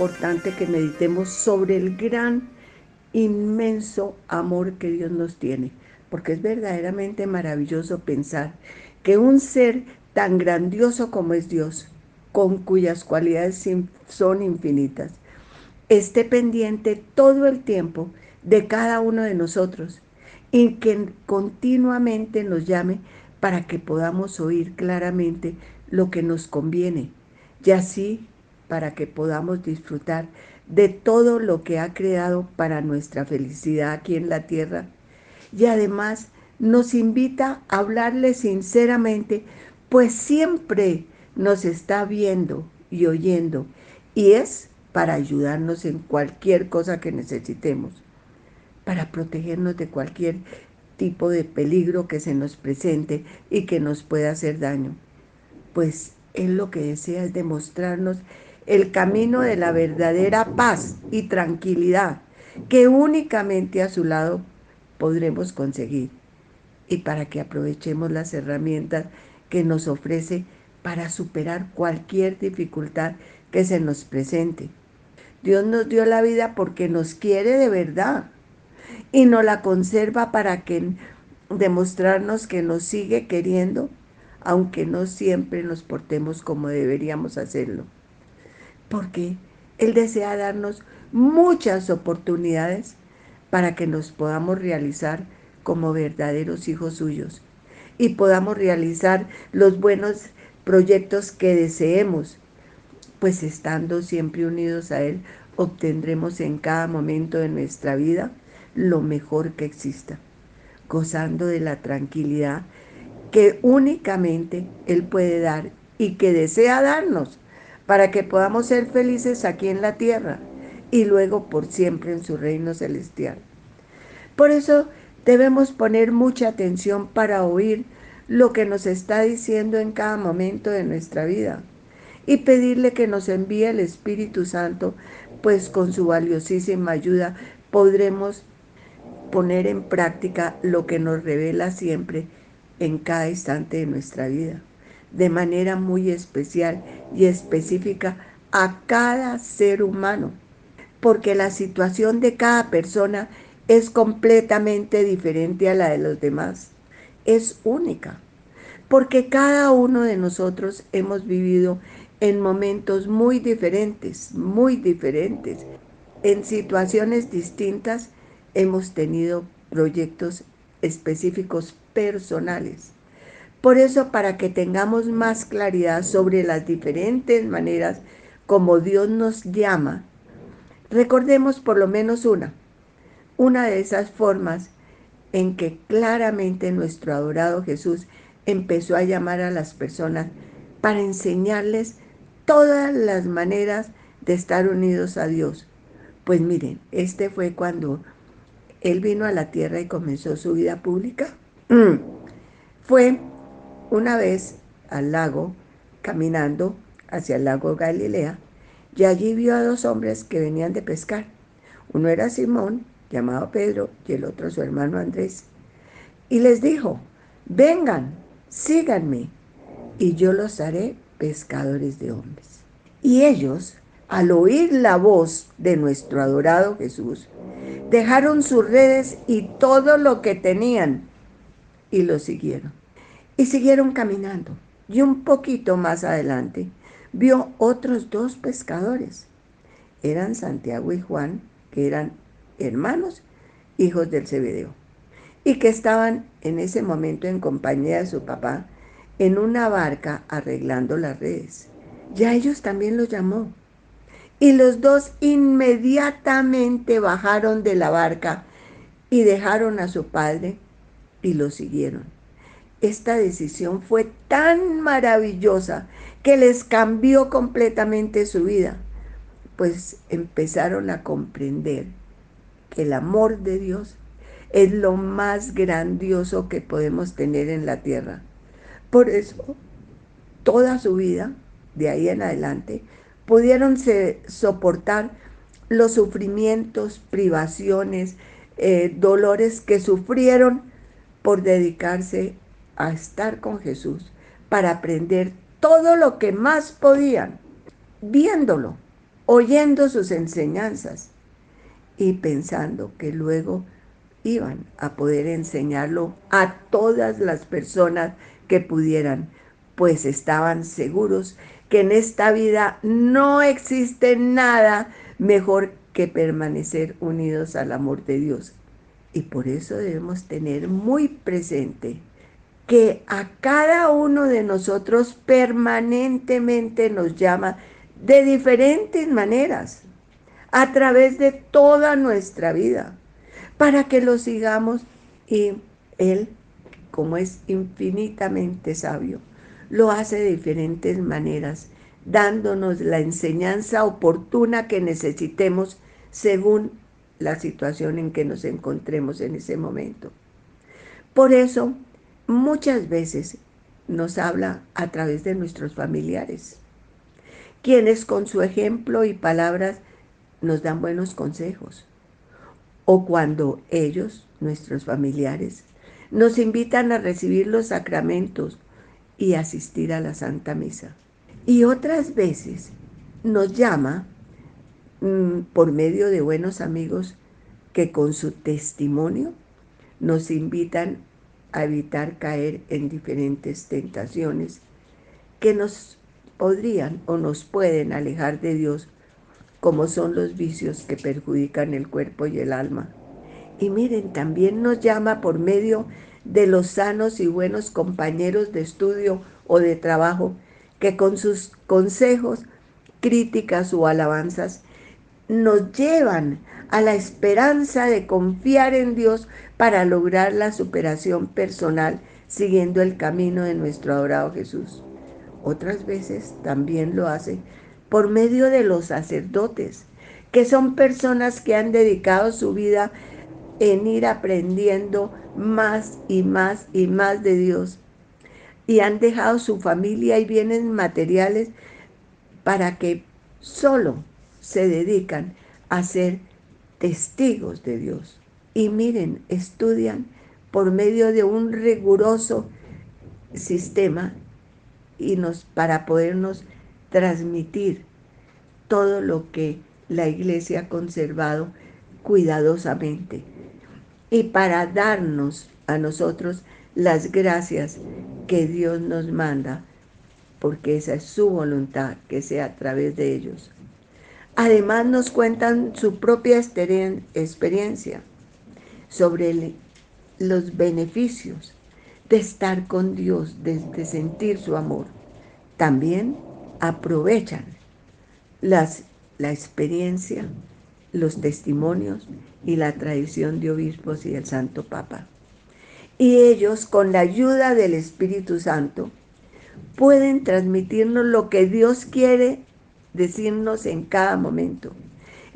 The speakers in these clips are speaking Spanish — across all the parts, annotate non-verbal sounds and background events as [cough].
importante que meditemos sobre el gran, inmenso amor que Dios nos tiene, porque es verdaderamente maravilloso pensar que un ser tan grandioso como es Dios, con cuyas cualidades son infinitas, esté pendiente todo el tiempo de cada uno de nosotros y que continuamente nos llame para que podamos oír claramente lo que nos conviene y así para que podamos disfrutar de todo lo que ha creado para nuestra felicidad aquí en la tierra. Y además nos invita a hablarle sinceramente, pues siempre nos está viendo y oyendo y es para ayudarnos en cualquier cosa que necesitemos, para protegernos de cualquier tipo de peligro que se nos presente y que nos pueda hacer daño. Pues Él lo que desea es demostrarnos el camino de la verdadera paz y tranquilidad que únicamente a su lado podremos conseguir y para que aprovechemos las herramientas que nos ofrece para superar cualquier dificultad que se nos presente. Dios nos dio la vida porque nos quiere de verdad y nos la conserva para que demostrarnos que nos sigue queriendo, aunque no siempre nos portemos como deberíamos hacerlo. Porque Él desea darnos muchas oportunidades para que nos podamos realizar como verdaderos hijos suyos y podamos realizar los buenos proyectos que deseemos pues estando siempre unidos a Él, obtendremos en cada momento de nuestra vida lo mejor que exista, gozando de la tranquilidad que únicamente Él puede dar y que desea darnos para que podamos ser felices aquí en la tierra y luego por siempre en su reino celestial. Por eso debemos poner mucha atención para oír lo que nos está diciendo en cada momento de nuestra vida y pedirle que nos envíe el Espíritu Santo, pues con su valiosísima ayuda podremos poner en práctica lo que nos revela siempre en cada instante de nuestra vida, de manera muy especial y específica a cada ser humano, porque la situación de cada persona es completamente diferente a la de los demás, es única, porque cada uno de nosotros hemos vivido en momentos muy diferentes, muy diferentes. En situaciones distintas hemos tenido proyectos específicos personales. Por eso, para que tengamos más claridad sobre las diferentes maneras como Dios nos llama, recordemos por lo menos una, una de esas formas en que claramente nuestro adorado Jesús empezó a llamar a las personas para enseñarles todas las maneras de estar unidos a Dios. Pues miren, este fue cuando él vino a la tierra y comenzó su vida pública. [clears throat] Fue una vez al lago, caminando hacia el lago Galilea, y allí vio a dos hombres que venían de pescar. Uno era Simón, llamado Pedro, y el otro su hermano Andrés. Y les dijo, vengan, síganme, y yo los haré pescadores de hombres. Y ellos, al oír la voz de nuestro adorado Jesús, dejaron sus redes y todo lo que tenían y lo siguieron. Y siguieron caminando. Y un poquito más adelante vio otros dos pescadores. Eran Santiago y Juan, que eran hermanos, hijos del Cebedeo, y que estaban en ese momento en compañía de su papá en una barca arreglando las redes. Ya ellos también los llamó. Y los dos inmediatamente bajaron de la barca y dejaron a su padre y lo siguieron. Esta decisión fue tan maravillosa que les cambió completamente su vida, pues empezaron a comprender que el amor de Dios es lo más grandioso que podemos tener en la tierra. Por eso, toda su vida, de ahí en adelante, pudieron soportar los sufrimientos, privaciones, eh, dolores que sufrieron por dedicarse a estar con Jesús, para aprender todo lo que más podían viéndolo, oyendo sus enseñanzas y pensando que luego iban a poder enseñarlo a todas las personas que pudieran, pues estaban seguros que en esta vida no existe nada mejor que permanecer unidos al amor de Dios. Y por eso debemos tener muy presente que a cada uno de nosotros permanentemente nos llama de diferentes maneras, a través de toda nuestra vida, para que lo sigamos y Él, como es infinitamente sabio, lo hace de diferentes maneras, dándonos la enseñanza oportuna que necesitemos según la situación en que nos encontremos en ese momento. Por eso, muchas veces nos habla a través de nuestros familiares, quienes con su ejemplo y palabras nos dan buenos consejos. O cuando ellos, nuestros familiares, nos invitan a recibir los sacramentos y asistir a la Santa Misa. Y otras veces nos llama mm, por medio de buenos amigos que con su testimonio nos invitan a evitar caer en diferentes tentaciones que nos podrían o nos pueden alejar de Dios, como son los vicios que perjudican el cuerpo y el alma. Y miren, también nos llama por medio de los sanos y buenos compañeros de estudio o de trabajo que con sus consejos, críticas o alabanzas nos llevan a la esperanza de confiar en Dios para lograr la superación personal siguiendo el camino de nuestro adorado Jesús. Otras veces también lo hace por medio de los sacerdotes, que son personas que han dedicado su vida en ir aprendiendo más y más y más de Dios y han dejado su familia y bienes materiales para que solo se dedican a ser testigos de Dios. Y miren, estudian por medio de un riguroso sistema y nos para podernos transmitir todo lo que la iglesia ha conservado cuidadosamente y para darnos a nosotros las gracias que Dios nos manda, porque esa es su voluntad, que sea a través de ellos. Además nos cuentan su propia experiencia sobre los beneficios de estar con Dios, de, sentir su amor. También aprovechan la experiencia, los testimonios y la tradición de obispos y del Santo Papa. Y ellos, con la ayuda del Espíritu Santo, pueden transmitirnos lo que Dios quiere decirnos en cada momento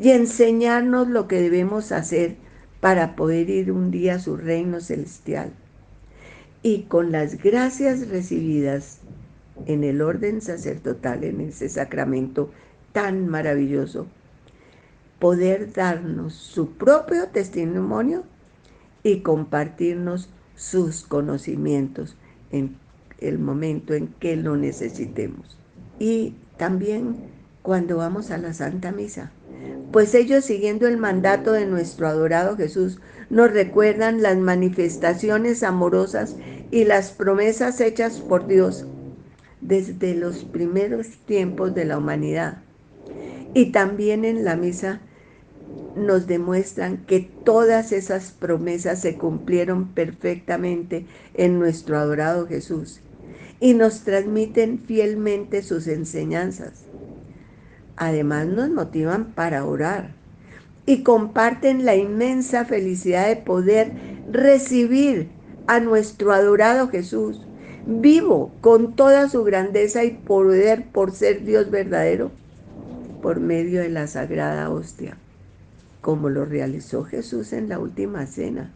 y enseñarnos lo que debemos hacer para poder ir un día a su reino celestial. Y con las gracias recibidas en el orden sacerdotal, en ese sacramento tan maravilloso, poder darnos su propio testimonio y compartirnos sus conocimientos en el momento en que lo necesitemos. Y también cuando vamos a la Santa Misa. Pues ellos, siguiendo el mandato de nuestro adorado Jesús, nos recuerdan las manifestaciones amorosas y las promesas hechas por Dios desde los primeros tiempos de la humanidad. Y también en la misa nos demuestran que todas esas promesas se cumplieron perfectamente en nuestro adorado Jesús y nos transmiten fielmente sus enseñanzas. Además nos motivan para orar y comparten la inmensa felicidad de poder recibir a nuestro adorado Jesús, vivo con toda su grandeza y poder por ser Dios verdadero, por medio de la sagrada hostia, como lo realizó Jesús en la última cena,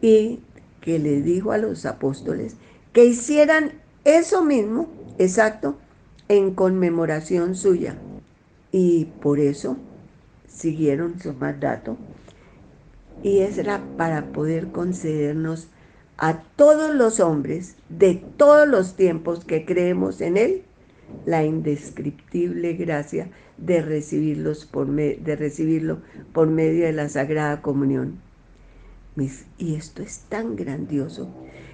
y que le dijo a los apóstoles que hicieran eso mismo, exacto, en conmemoración suya y por eso siguieron su mandato y era para poder concedernos a todos los hombres de todos los tiempos que creemos en Él la indescriptible gracia de, recibirlos por de recibirlo por medio de la Sagrada Comunión. Y esto es tan grandioso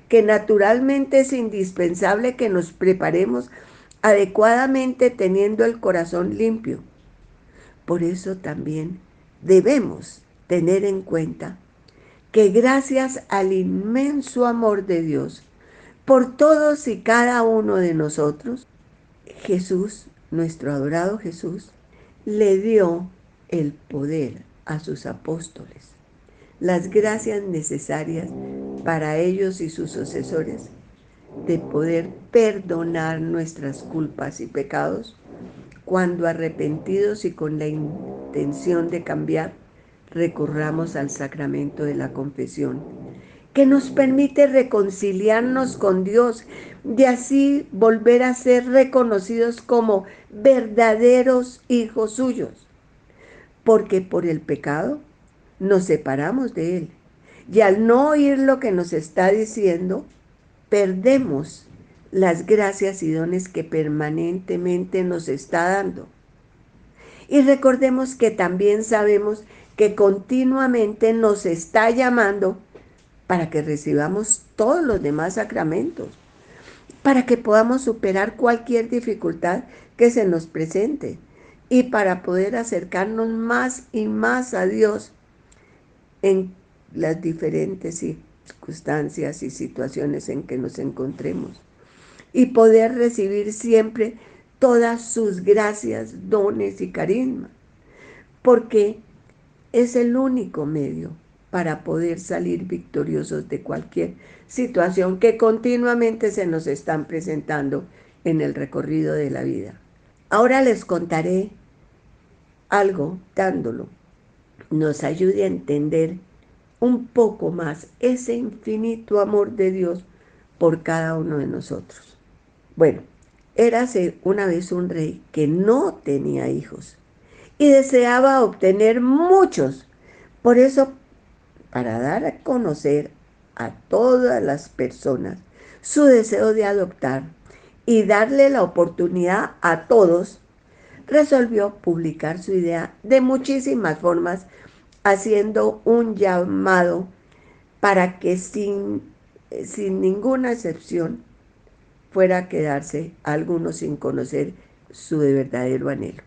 que naturalmente es indispensable que nos preparemos adecuadamente teniendo el corazón limpio. Por eso también debemos tener en cuenta que gracias al inmenso amor de Dios por todos y cada uno de nosotros, Jesús, nuestro adorado Jesús, le dio el poder a sus apóstoles, las gracias necesarias para ellos y sus sucesores de poder perdonar nuestras culpas y pecados cuando arrepentidos y con la intención de cambiar, recurramos al sacramento de la confesión, que nos permite reconciliarnos con Dios y así volver a ser reconocidos como verdaderos hijos suyos. Porque por el pecado nos separamos de Él. Y al no oír lo que nos está diciendo, perdemos las gracias y dones que permanentemente nos está dando. Y recordemos que también sabemos que continuamente nos está llamando para que recibamos todos los demás sacramentos, para que podamos superar cualquier dificultad que se nos presente y para poder acercarnos más y más a Dios en las diferentes circunstancias y situaciones en que nos encontremos. Y poder recibir siempre todas sus gracias, dones y carisma, porque es el único medio para poder salir victoriosos de cualquier situación que continuamente se nos están presentando en el recorrido de la vida. Ahora les contaré algo dándolo, nos ayude a entender un poco más ese infinito amor de Dios por cada uno de nosotros. Bueno, érase una vez un rey que no tenía hijos y deseaba obtener muchos. Por eso, para dar a conocer a todas las personas su deseo de adoptar y darle la oportunidad a todos, resolvió publicar su idea de muchísimas formas haciendo un llamado para que sin, sin ninguna excepción fuera a quedarse algunos sin conocer su verdadero anhelo.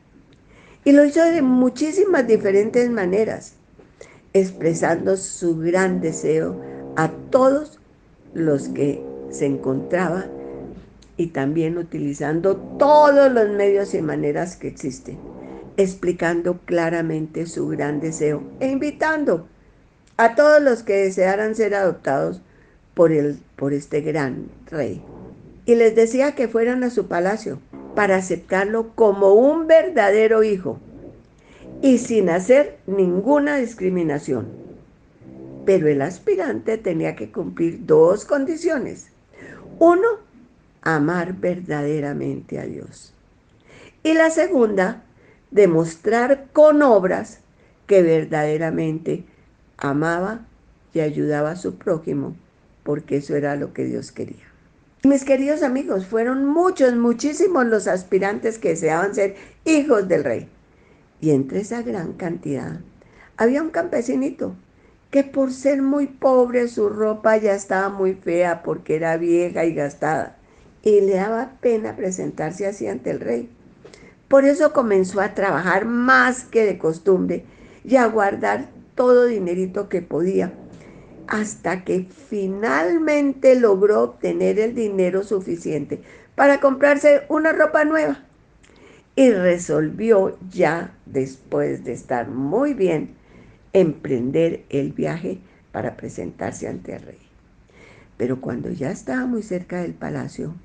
Y lo hizo de muchísimas diferentes maneras, expresando su gran deseo a todos los que se encontraban y también utilizando todos los medios y maneras que existen explicando claramente su gran deseo e invitando a todos los que desearan ser adoptados por, por este gran rey. Y les decía que fueran a su palacio para aceptarlo como un verdadero hijo y sin hacer ninguna discriminación. Pero el aspirante tenía que cumplir dos condiciones. Uno, amar verdaderamente a Dios. Y la segunda, demostrar con obras que verdaderamente amaba y ayudaba a su prójimo, porque eso era lo que Dios quería. Mis queridos amigos, fueron muchos, muchísimos los aspirantes que deseaban ser hijos del rey. Y entre esa gran cantidad había un campesinito que por ser muy pobre su ropa ya estaba muy fea porque era vieja y gastada. Y le daba pena presentarse así ante el rey. Por eso comenzó a trabajar más que de costumbre y a guardar todo dinerito que podía, hasta que finalmente logró obtener el dinero suficiente para comprarse una ropa nueva. Y resolvió ya, después de estar muy bien, emprender el viaje para presentarse ante el rey. Pero cuando ya estaba muy cerca del palacio,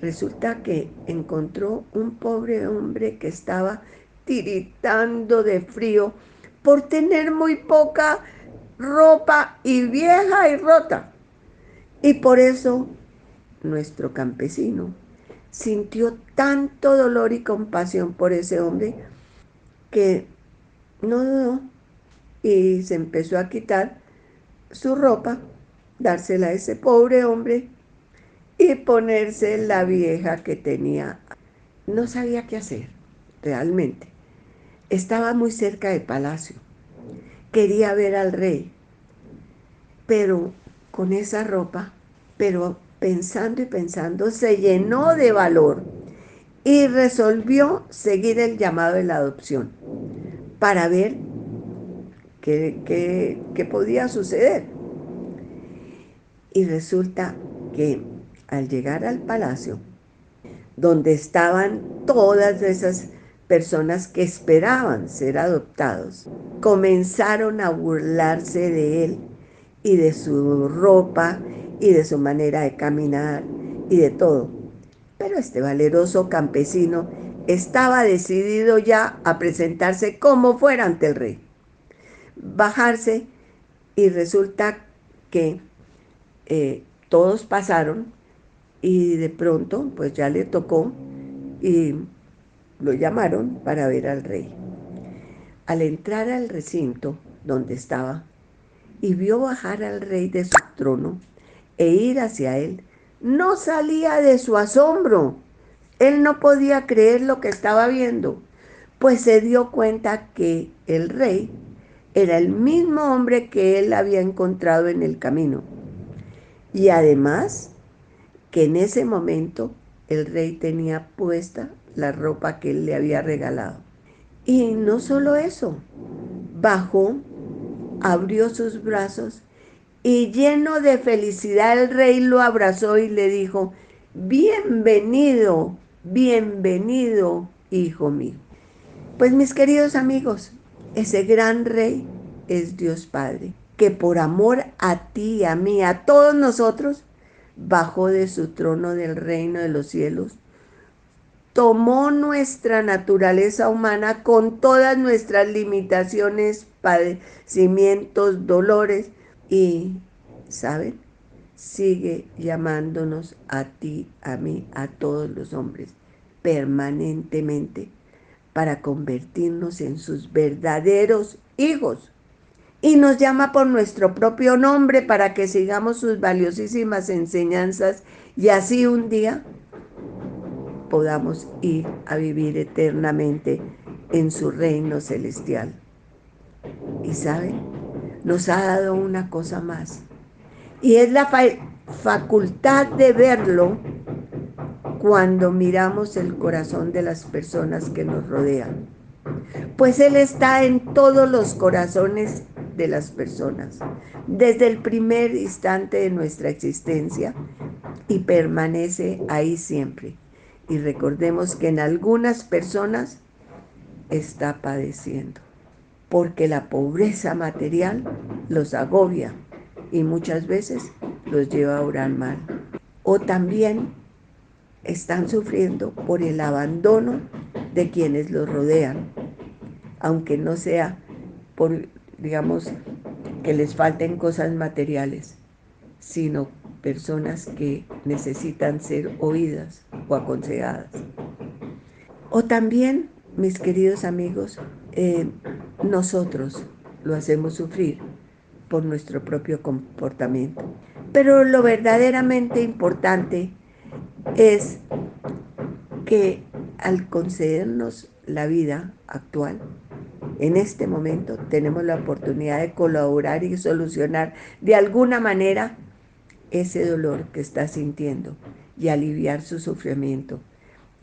Resulta que encontró un pobre hombre que estaba tiritando de frío por tener muy poca ropa y vieja y rota. Y por eso nuestro campesino sintió tanto dolor y compasión por ese hombre que no dudó y se empezó a quitar su ropa, dársela a ese pobre hombre y ponerse la vieja que tenía no sabía qué hacer, realmente. Estaba muy cerca del palacio. Quería ver al rey, pero con esa ropa, pero pensando y pensando, se llenó de valor y resolvió seguir el llamado de la adopción para ver qué, qué podía suceder. Y resulta que al llegar al palacio, donde estaban todas esas personas que esperaban ser adoptados, comenzaron a burlarse de él y de su ropa y de su manera de caminar y de todo. Pero este valeroso campesino estaba decidido ya a presentarse como fuera ante el rey. Bajarse y resulta que eh, todos pasaron y de pronto pues ya le tocó y lo llamaron para ver al rey. Al entrar al recinto donde estaba y vio bajar al rey de su trono e ir hacia él, no salía de su asombro. Él no podía creer lo que estaba viendo, pues se dio cuenta que el rey era el mismo hombre que él había encontrado en el camino. Y además que en ese momento el rey tenía puesta la ropa que él le había regalado. Y no solo eso, bajó, abrió sus brazos y lleno de felicidad el rey lo abrazó y le dijo, bienvenido, bienvenido, hijo mío. Pues mis queridos amigos, ese gran rey es Dios Padre, que por amor a ti, a mí, a todos nosotros, bajó de su trono del reino de los cielos, tomó nuestra naturaleza humana con todas nuestras limitaciones, padecimientos, dolores y, ¿saben? Sigue llamándonos a ti, a mí, a todos los hombres, permanentemente, para convertirnos en sus verdaderos hijos y nos llama por nuestro propio nombre para que sigamos sus valiosísimas enseñanzas y así un día podamos ir a vivir eternamente en su reino celestial. Y saben, nos ha dado una cosa más y es la facultad de verlo cuando miramos el corazón de las personas que nos rodean. Pues Él está en todos los corazones de las personas, desde el primer instante de nuestra existencia y permanece ahí siempre. Y recordemos que en algunas personas está padeciendo, porque la pobreza material los agobia y muchas veces los lleva a orar mal. O también están sufriendo por el abandono de quienes los rodean, aunque no sea por digamos, que les falten cosas materiales, sino personas que necesitan ser oídas o aconsejadas. O también, mis queridos amigos, eh, nosotros lo hacemos sufrir por nuestro propio comportamiento. Pero lo verdaderamente importante es que al concedernos la vida actual, en este momento tenemos la oportunidad de colaborar y solucionar de alguna manera ese dolor que está sintiendo y aliviar su sufrimiento.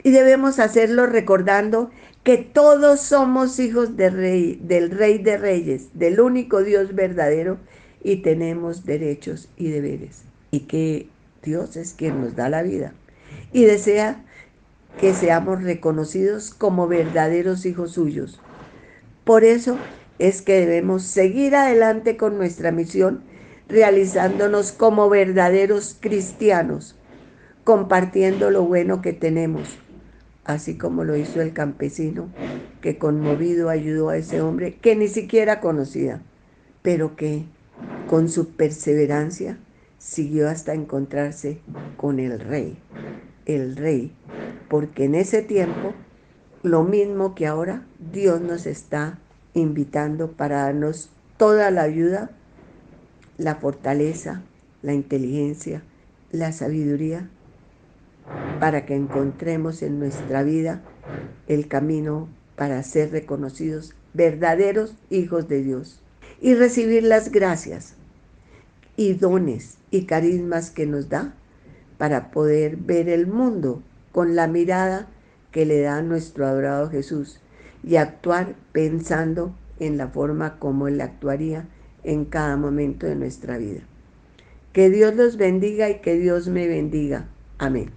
Y debemos hacerlo recordando que todos somos hijos rey, del Rey de Reyes, del único Dios verdadero, y tenemos derechos y deberes. Y que Dios es quien nos da la vida. Y desea que seamos reconocidos como verdaderos hijos suyos por eso es que debemos seguir adelante con nuestra misión, realizándonos como verdaderos cristianos, compartiendo lo bueno que tenemos, así como lo hizo el campesino, que conmovido ayudó a ese hombre que ni siquiera conocía, pero que con su perseverancia siguió hasta encontrarse con el rey, el rey, porque en ese tiempo lo mismo que ahora Dios nos está invitando para darnos toda la ayuda, la fortaleza, la inteligencia, la sabiduría para que encontremos en nuestra vida el camino para ser reconocidos verdaderos hijos de Dios y recibir las gracias y dones y carismas que nos da para poder ver el mundo con la mirada que le da nuestro adorado Jesús y actuar pensando en la forma como Él actuaría en cada momento de nuestra vida. Que Dios los bendiga y que Dios me bendiga. Amén.